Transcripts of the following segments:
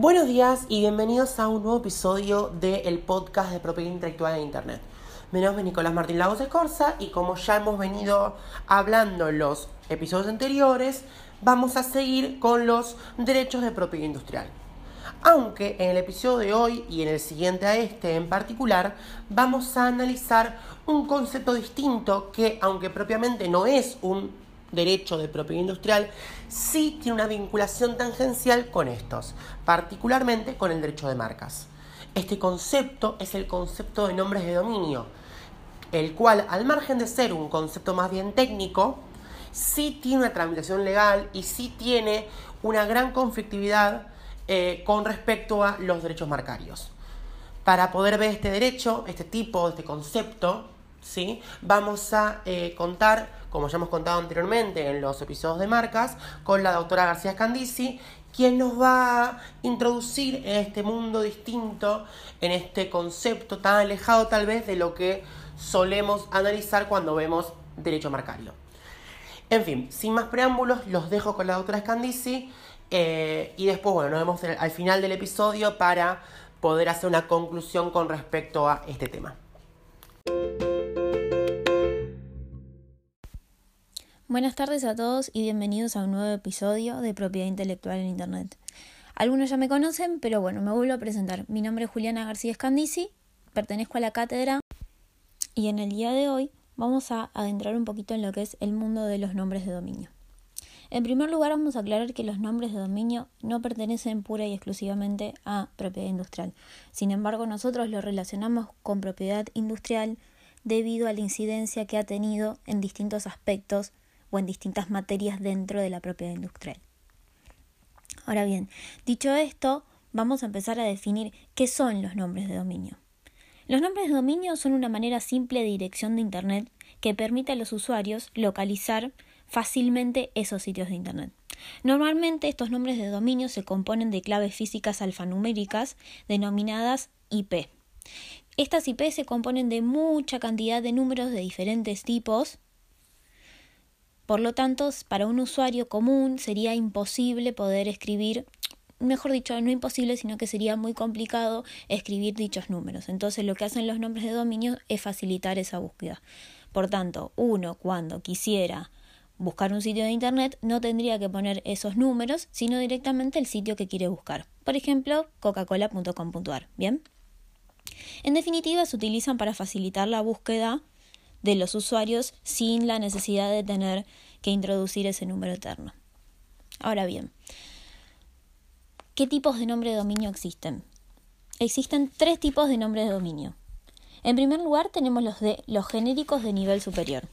Buenos días y bienvenidos a un nuevo episodio del podcast de propiedad intelectual en Internet. Mi nombre es Nicolás Martín Lagos Escorza y como ya hemos venido hablando en los episodios anteriores, vamos a seguir con los derechos de propiedad industrial. Aunque en el episodio de hoy y en el siguiente a este en particular, vamos a analizar un concepto distinto que, aunque propiamente no es un derecho de propiedad industrial, sí tiene una vinculación tangencial con estos, particularmente con el derecho de marcas. Este concepto es el concepto de nombres de dominio, el cual, al margen de ser un concepto más bien técnico, sí tiene una tramitación legal y sí tiene una gran conflictividad eh, con respecto a los derechos marcarios. Para poder ver este derecho, este tipo, este concepto, ¿sí? vamos a eh, contar, como ya hemos contado anteriormente en los episodios de marcas, con la doctora García Scandisi, quien nos va a introducir en este mundo distinto, en este concepto tan alejado tal vez de lo que solemos analizar cuando vemos derecho marcario. En fin, sin más preámbulos, los dejo con la doctora Scandisi eh, y después, bueno, nos vemos al final del episodio para poder hacer una conclusión con respecto a este tema. Buenas tardes a todos y bienvenidos a un nuevo episodio de Propiedad Intelectual en Internet. Algunos ya me conocen, pero bueno, me vuelvo a presentar. Mi nombre es Juliana García Scandisi, pertenezco a la cátedra y en el día de hoy vamos a adentrar un poquito en lo que es el mundo de los nombres de dominio. En primer lugar, vamos a aclarar que los nombres de dominio no pertenecen pura y exclusivamente a propiedad industrial. Sin embargo, nosotros lo relacionamos con propiedad industrial debido a la incidencia que ha tenido en distintos aspectos o en distintas materias dentro de la propiedad industrial. Ahora bien, dicho esto, vamos a empezar a definir qué son los nombres de dominio. Los nombres de dominio son una manera simple de dirección de Internet que permite a los usuarios localizar fácilmente esos sitios de Internet. Normalmente estos nombres de dominio se componen de claves físicas alfanuméricas denominadas IP. Estas IP se componen de mucha cantidad de números de diferentes tipos por lo tanto, para un usuario común sería imposible poder escribir, mejor dicho, no imposible, sino que sería muy complicado escribir dichos números. Entonces, lo que hacen los nombres de dominio es facilitar esa búsqueda. Por tanto, uno cuando quisiera buscar un sitio de Internet no tendría que poner esos números, sino directamente el sitio que quiere buscar. Por ejemplo, coca-cola.com.ar. ¿Bien? En definitiva, se utilizan para facilitar la búsqueda de los usuarios sin la necesidad de tener que introducir ese número eterno. Ahora bien, ¿qué tipos de nombre de dominio existen? Existen tres tipos de nombre de dominio. En primer lugar tenemos los de los genéricos de nivel superior.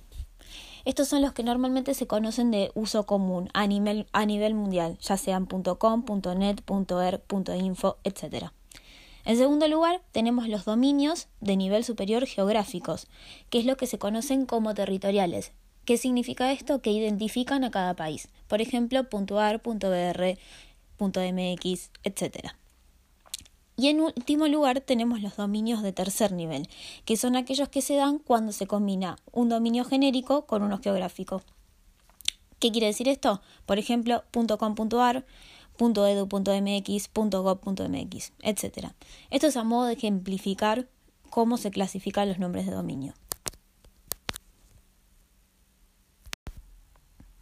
Estos son los que normalmente se conocen de uso común a nivel, a nivel mundial, ya sean .com, .net, .er, .info, etc. En segundo lugar, tenemos los dominios de nivel superior geográficos, que es lo que se conocen como territoriales. ¿Qué significa esto? Que identifican a cada país. Por ejemplo, .ar, .br, .mx, etc. Y en último lugar tenemos los dominios de tercer nivel, que son aquellos que se dan cuando se combina un dominio genérico con uno geográfico. ¿Qué quiere decir esto? Por ejemplo, .com.ar, .edu.mx, .gov.mx, etc. Esto es a modo de ejemplificar cómo se clasifican los nombres de dominio.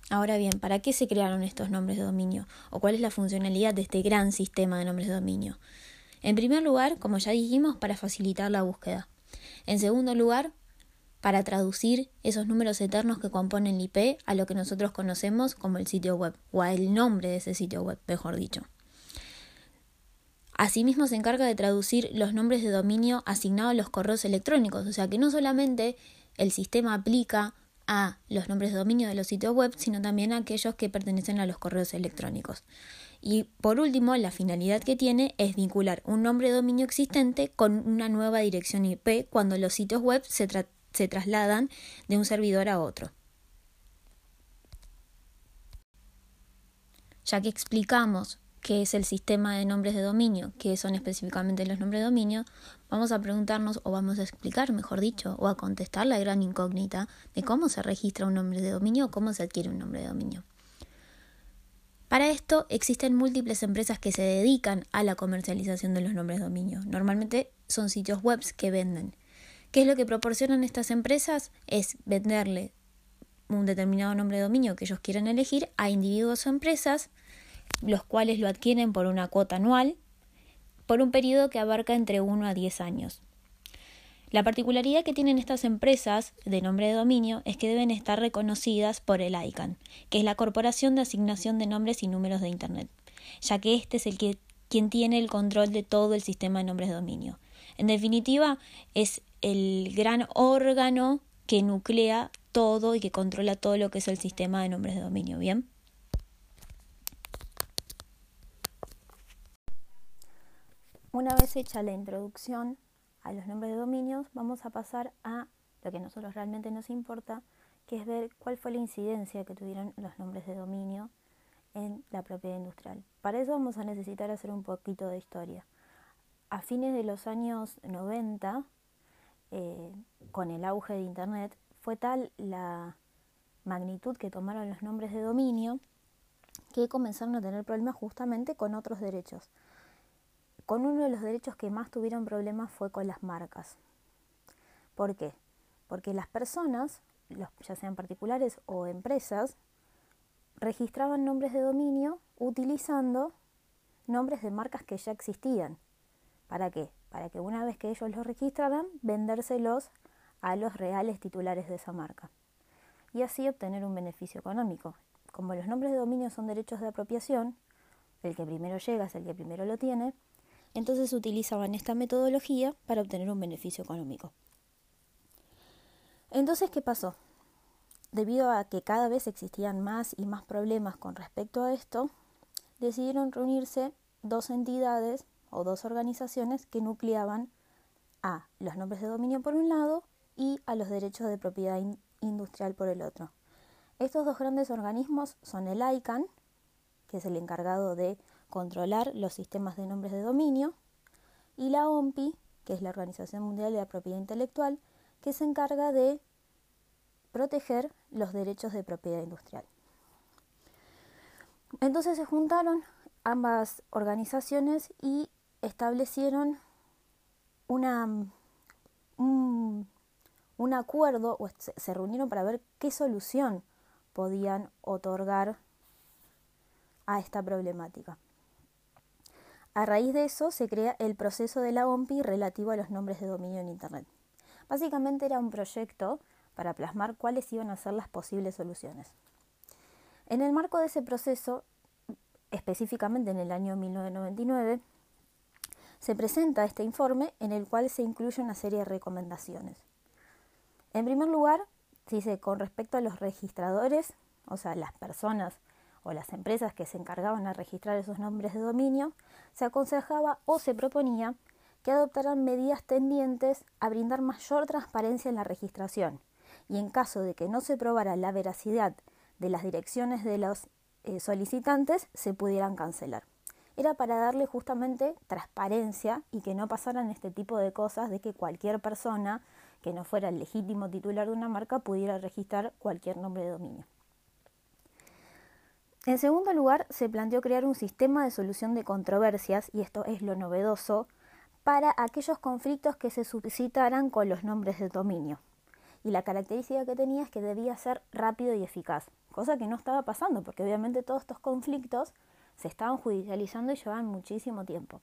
Ahora bien, ¿para qué se crearon estos nombres de dominio? ¿O cuál es la funcionalidad de este gran sistema de nombres de dominio? En primer lugar, como ya dijimos, para facilitar la búsqueda. En segundo lugar, para traducir esos números eternos que componen el IP a lo que nosotros conocemos como el sitio web, o al nombre de ese sitio web, mejor dicho. Asimismo se encarga de traducir los nombres de dominio asignados a los correos electrónicos, o sea que no solamente el sistema aplica a los nombres de dominio de los sitios web, sino también a aquellos que pertenecen a los correos electrónicos. Y por último, la finalidad que tiene es vincular un nombre de dominio existente con una nueva dirección IP cuando los sitios web se, se trasladan de un servidor a otro. Ya que explicamos qué es el sistema de nombres de dominio, qué son específicamente los nombres de dominio, vamos a preguntarnos o vamos a explicar, mejor dicho, o a contestar la gran incógnita de cómo se registra un nombre de dominio o cómo se adquiere un nombre de dominio. Para esto existen múltiples empresas que se dedican a la comercialización de los nombres de dominio. Normalmente son sitios web que venden. ¿Qué es lo que proporcionan estas empresas? Es venderle un determinado nombre de dominio que ellos quieren elegir a individuos o empresas, los cuales lo adquieren por una cuota anual, por un periodo que abarca entre 1 a 10 años. La particularidad que tienen estas empresas de nombre de dominio es que deben estar reconocidas por el ICANN, que es la Corporación de Asignación de Nombres y Números de Internet, ya que este es el que quien tiene el control de todo el sistema de nombres de dominio. En definitiva, es el gran órgano que nuclea todo y que controla todo lo que es el sistema de nombres de dominio, ¿bien? Una vez hecha la introducción a los nombres de dominios, vamos a pasar a lo que a nosotros realmente nos importa, que es ver cuál fue la incidencia que tuvieron los nombres de dominio en la propiedad industrial. Para eso vamos a necesitar hacer un poquito de historia. A fines de los años 90, eh, con el auge de Internet, fue tal la magnitud que tomaron los nombres de dominio que comenzaron a tener problemas justamente con otros derechos con uno de los derechos que más tuvieron problemas fue con las marcas. ¿Por qué? Porque las personas, ya sean particulares o empresas, registraban nombres de dominio utilizando nombres de marcas que ya existían. ¿Para qué? Para que una vez que ellos los registraran, vendérselos a los reales titulares de esa marca. Y así obtener un beneficio económico. Como los nombres de dominio son derechos de apropiación, el que primero llega es el que primero lo tiene, entonces utilizaban esta metodología para obtener un beneficio económico. Entonces, ¿qué pasó? Debido a que cada vez existían más y más problemas con respecto a esto, decidieron reunirse dos entidades o dos organizaciones que nucleaban a los nombres de dominio por un lado y a los derechos de propiedad industrial por el otro. Estos dos grandes organismos son el ICANN, que es el encargado de controlar los sistemas de nombres de dominio, y la OMPI, que es la Organización Mundial de la Propiedad Intelectual, que se encarga de proteger los derechos de propiedad industrial. Entonces se juntaron ambas organizaciones y establecieron un, un acuerdo, o se reunieron para ver qué solución podían otorgar a esta problemática. A raíz de eso se crea el proceso de la OMPI relativo a los nombres de dominio en Internet. Básicamente era un proyecto para plasmar cuáles iban a ser las posibles soluciones. En el marco de ese proceso, específicamente en el año 1999, se presenta este informe en el cual se incluye una serie de recomendaciones. En primer lugar, dice con respecto a los registradores, o sea, las personas o las empresas que se encargaban de registrar esos nombres de dominio, se aconsejaba o se proponía que adoptaran medidas tendientes a brindar mayor transparencia en la registración y en caso de que no se probara la veracidad de las direcciones de los eh, solicitantes, se pudieran cancelar. Era para darle justamente transparencia y que no pasaran este tipo de cosas de que cualquier persona que no fuera el legítimo titular de una marca pudiera registrar cualquier nombre de dominio. En segundo lugar, se planteó crear un sistema de solución de controversias, y esto es lo novedoso, para aquellos conflictos que se suscitaran con los nombres de dominio. Y la característica que tenía es que debía ser rápido y eficaz, cosa que no estaba pasando, porque obviamente todos estos conflictos se estaban judicializando y llevaban muchísimo tiempo.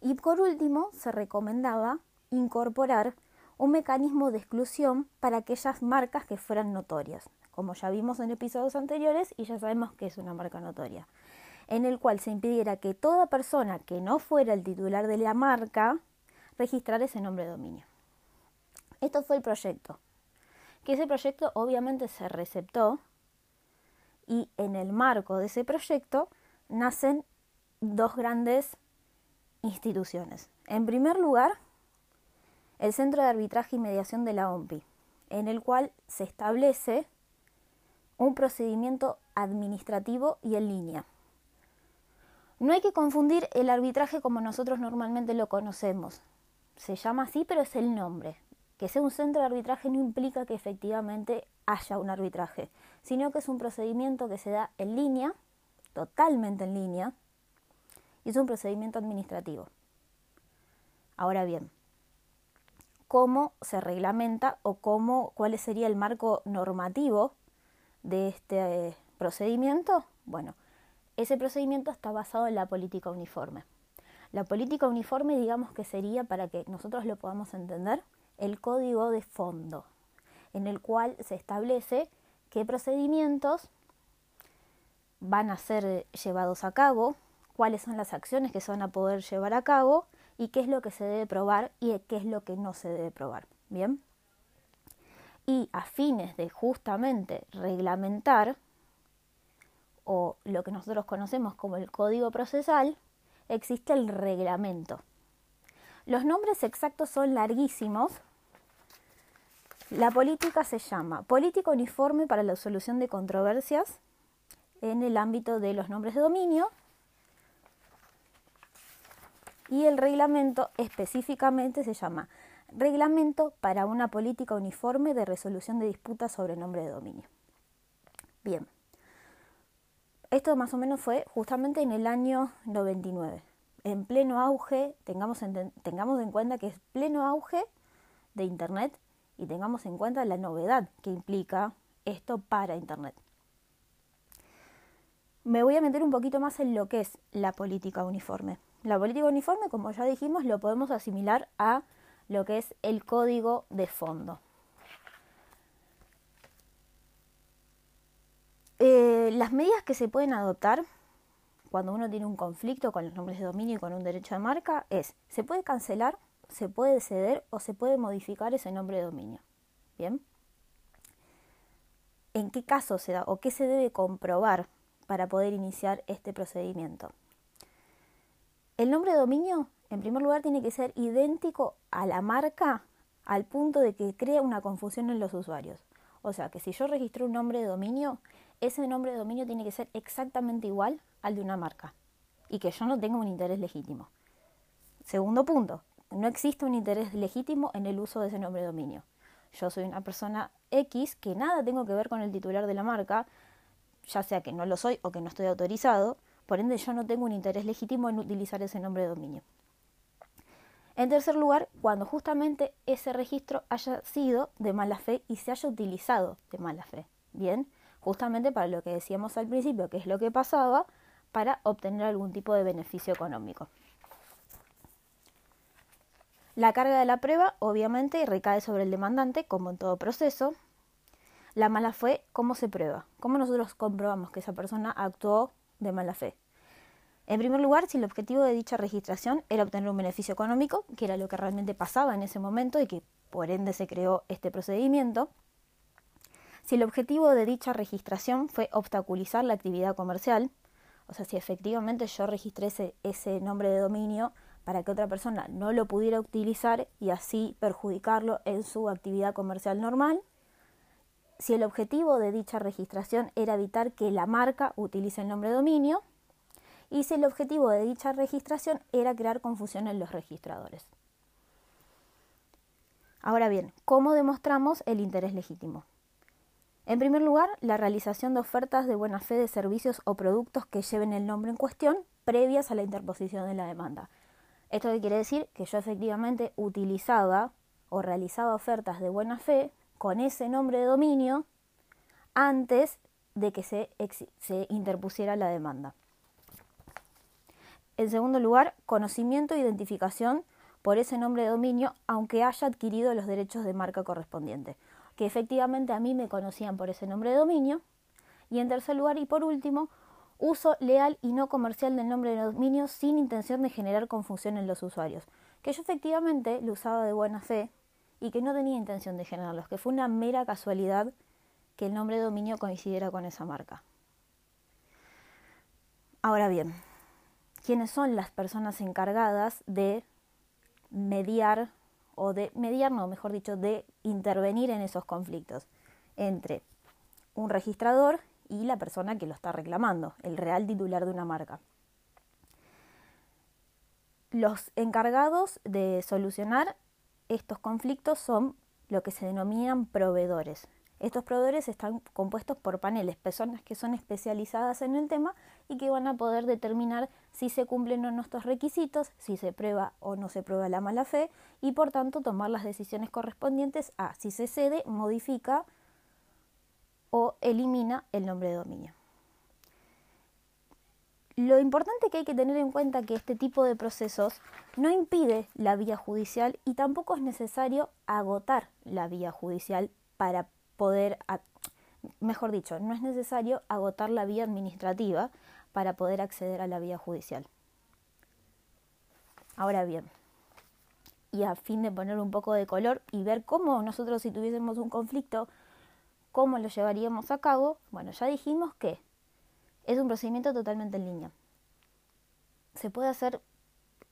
Y por último, se recomendaba incorporar un mecanismo de exclusión para aquellas marcas que fueran notorias como ya vimos en episodios anteriores y ya sabemos que es una marca notoria, en el cual se impidiera que toda persona que no fuera el titular de la marca registrara ese nombre de dominio. Esto fue el proyecto, que ese proyecto obviamente se receptó y en el marco de ese proyecto nacen dos grandes instituciones. En primer lugar, el Centro de Arbitraje y Mediación de la OMPI, en el cual se establece un procedimiento administrativo y en línea. No hay que confundir el arbitraje como nosotros normalmente lo conocemos. Se llama así, pero es el nombre. Que sea un centro de arbitraje no implica que efectivamente haya un arbitraje, sino que es un procedimiento que se da en línea totalmente en línea y es un procedimiento administrativo. Ahora bien, ¿cómo se reglamenta o cómo, cuál sería el marco normativo de este eh, procedimiento? Bueno, ese procedimiento está basado en la política uniforme. La política uniforme, digamos que sería, para que nosotros lo podamos entender, el código de fondo, en el cual se establece qué procedimientos van a ser llevados a cabo, cuáles son las acciones que se van a poder llevar a cabo y qué es lo que se debe probar y qué es lo que no se debe probar. Bien. Y a fines de justamente reglamentar o lo que nosotros conocemos como el código procesal, existe el reglamento. Los nombres exactos son larguísimos. La política se llama Política Uniforme para la Solución de Controversias en el ámbito de los nombres de dominio y el reglamento específicamente se llama Reglamento para una política uniforme de resolución de disputas sobre nombre de dominio. Bien, esto más o menos fue justamente en el año 99, en pleno auge, tengamos en, tengamos en cuenta que es pleno auge de Internet y tengamos en cuenta la novedad que implica esto para Internet. Me voy a meter un poquito más en lo que es la política uniforme. La política uniforme, como ya dijimos, lo podemos asimilar a lo que es el código de fondo. Eh, las medidas que se pueden adoptar cuando uno tiene un conflicto con los nombres de dominio y con un derecho de marca es, se puede cancelar, se puede ceder o se puede modificar ese nombre de dominio. ¿Bien? ¿En qué caso se da o qué se debe comprobar para poder iniciar este procedimiento? El nombre de dominio, en primer lugar, tiene que ser idéntico a la marca al punto de que crea una confusión en los usuarios. O sea, que si yo registro un nombre de dominio, ese nombre de dominio tiene que ser exactamente igual al de una marca y que yo no tenga un interés legítimo. Segundo punto, no existe un interés legítimo en el uso de ese nombre de dominio. Yo soy una persona X que nada tengo que ver con el titular de la marca, ya sea que no lo soy o que no estoy autorizado, por ende yo no tengo un interés legítimo en utilizar ese nombre de dominio. En tercer lugar, cuando justamente ese registro haya sido de mala fe y se haya utilizado de mala fe. Bien, justamente para lo que decíamos al principio, que es lo que pasaba, para obtener algún tipo de beneficio económico. La carga de la prueba obviamente recae sobre el demandante, como en todo proceso. La mala fe, ¿cómo se prueba? ¿Cómo nosotros comprobamos que esa persona actuó de mala fe? En primer lugar, si el objetivo de dicha registración era obtener un beneficio económico, que era lo que realmente pasaba en ese momento y que por ende se creó este procedimiento, si el objetivo de dicha registración fue obstaculizar la actividad comercial, o sea, si efectivamente yo registré ese, nombre de dominio para que otra persona no lo pudiera utilizar y así perjudicarlo en su actividad comercial normal, si el objetivo de dicha registración era evitar que la marca utilice el nombre de dominio y si el objetivo de dicha registración era crear confusión en los registradores. Ahora bien, ¿cómo demostramos el interés legítimo? En primer lugar, la realización de ofertas de buena fe de servicios o productos que lleven el nombre en cuestión previas a la interposición de la demanda. Esto quiere decir que yo efectivamente utilizaba o realizaba ofertas de buena fe con ese nombre de dominio antes de que se, interpusiera la demanda. En segundo lugar, conocimiento e identificación por ese nombre de dominio aunque haya adquirido los derechos de marca correspondientes que efectivamente a mí me conocían por ese nombre de dominio. Y en tercer lugar y por último, uso leal y no comercial del nombre de dominio sin intención de generar confusión en los usuarios. Que yo efectivamente lo usaba de buena fe y que no tenía intención de generarlos, que fue una mera casualidad que el nombre de dominio coincidiera con esa marca. Ahora bien, ¿quiénes son las personas encargadas de mediar o de mediar, no, mejor dicho, de intervenir en esos conflictos entre un registrador y la persona que lo está reclamando, el real titular de una marca. Los encargados de solucionar estos conflictos son lo que se denominan proveedores. Estos proveedores están compuestos por paneles, personas que son especializadas en el tema y que van a poder determinar si se cumplen o no estos requisitos, si se prueba o no se prueba la mala fe y por tanto tomar las decisiones correspondientes a si se cede, modifica o elimina el nombre de dominio. Lo importante que hay que tener en cuenta que este tipo de procesos no impide la vía judicial y tampoco es necesario agotar la vía judicial para poder, mejor dicho, no es necesario agotar la vía administrativa para poder acceder a la vía judicial. Ahora bien, y a fin de poner un poco de color y ver cómo nosotros si tuviésemos un conflicto, cómo lo llevaríamos a cabo, bueno, ya dijimos que es un procedimiento totalmente en línea. Se puede hacer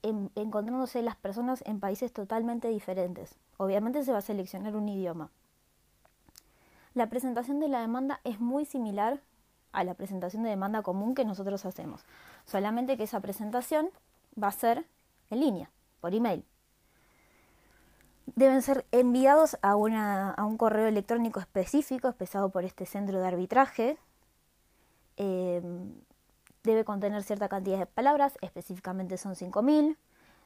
encontrándose las personas en países totalmente diferentes. Obviamente se va a seleccionar un idioma. La presentación de la demanda es muy similar a la presentación de demanda común que nosotros hacemos, solamente que esa presentación va a ser en línea, por email. Deben ser enviados a, a un correo electrónico específico, expresado por este centro de arbitraje, eh, debe contener cierta cantidad de palabras, específicamente son 5.000,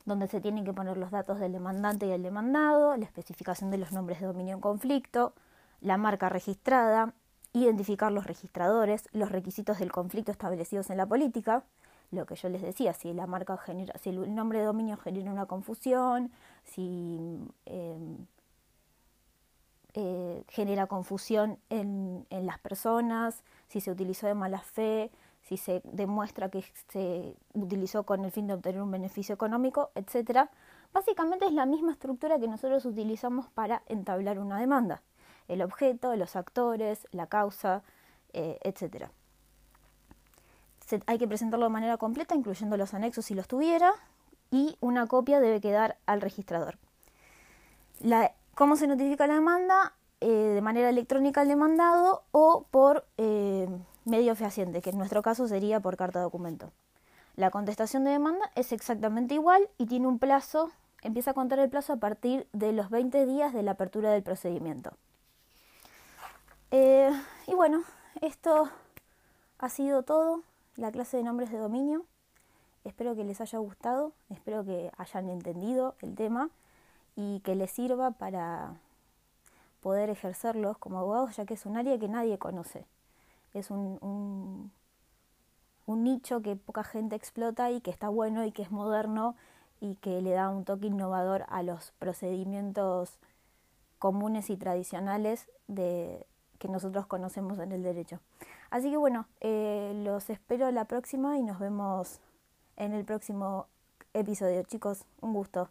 donde se tienen que poner los datos del demandante y el demandado, la especificación de los nombres de dominio en conflicto, la marca registrada, identificar los registradores, los requisitos del conflicto establecidos en la política, lo que yo les decía, si la marca genera, si el nombre de dominio genera una confusión, si eh, eh, genera confusión en, en, las personas, si se utilizó de mala fe, si se demuestra que se utilizó con el fin de obtener un beneficio económico, etc. Básicamente es la misma estructura que nosotros utilizamos para entablar una demanda. El objeto, los actores, la causa, eh, etc. hay que presentarlo de manera completa, incluyendo los anexos si los tuviera, y una copia debe quedar al registrador. ¿Cómo se notifica la demanda? Eh, de manera electrónica al demandado o por eh, medio fehaciente, que en nuestro caso sería por carta de documento. La contestación de demanda es exactamente igual y tiene un plazo, empieza a contar el plazo a partir de los 20 días de la apertura del procedimiento. Eh, y bueno, esto ha sido todo, la clase de nombres de dominio. Espero que les haya gustado, espero que hayan entendido el tema y que les sirva para poder ejercerlos como abogados, ya que es un área que nadie conoce. Es un, un, nicho que poca gente explota y que está bueno y que es moderno y que le da un toque innovador a los procedimientos comunes y tradicionales de, que nosotros conocemos en el derecho. Así que bueno, eh, los espero la próxima y nos vemos en el próximo episodio. Chicos, un gusto.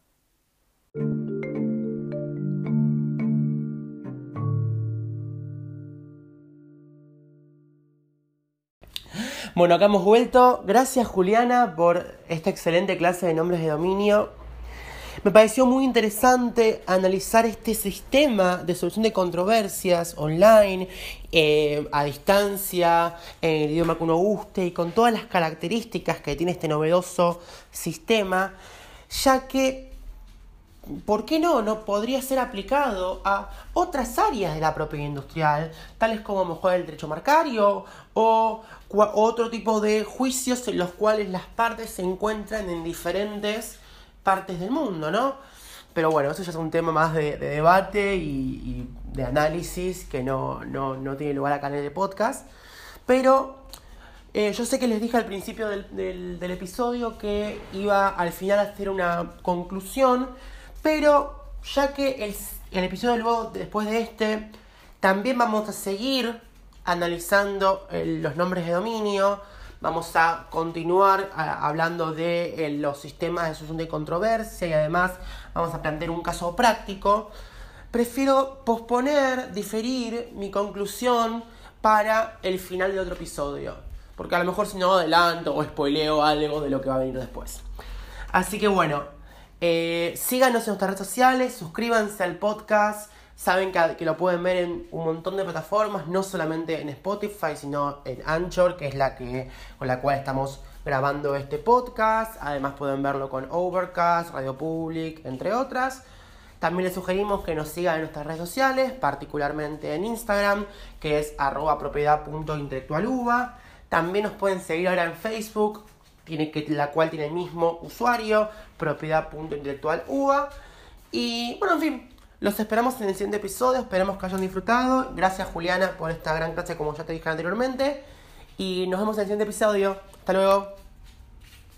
Bueno, acá hemos vuelto. Gracias Juliana por esta excelente clase de nombres de dominio. Me pareció muy interesante analizar este sistema de solución de controversias online, eh, a distancia, en el idioma que uno guste y con todas las características que tiene este novedoso sistema, ya que ¿por qué no? No podría ser aplicado a otras áreas de la propiedad industrial, tales como mejor el derecho marcario o otro tipo de juicios en los cuales las partes se encuentran en diferentes partes del mundo, ¿no? Pero bueno, eso ya es un tema más de, debate y, de análisis que no, no, no, tiene lugar acá en el podcast. Pero eh, yo sé que les dije al principio del, del episodio que iba al final a hacer una conclusión pero ya que el, el episodio luego, después de este, también vamos a seguir analizando los nombres de dominio, vamos a continuar hablando de eh, los sistemas de solución de controversia y además vamos a plantear un caso práctico. Prefiero posponer, diferir mi conclusión para el final de otro episodio. Porque a lo mejor si no adelanto o spoileo algo de lo que va a venir después. Así que bueno, eh, síganos en nuestras redes sociales, suscríbanse al podcast. Saben que, lo pueden ver en un montón de plataformas, no solamente en Spotify, sino en Anchor, que es la que con la cual estamos grabando este podcast. Además pueden verlo con Overcast, Radio Public, entre otras. También les sugerimos que nos sigan en nuestras redes sociales, particularmente en Instagram, que es arroba propiedad.intelectualuva. También nos pueden seguir ahora en Facebook, tiene que, la cual tiene el mismo usuario, propiedad.intelectualuva. Y bueno, en fin, los esperamos en el siguiente episodio, esperamos que hayan disfrutado. Gracias Juliana por esta gran clase como ya te dije anteriormente. Y nos vemos en el siguiente episodio. Hasta luego.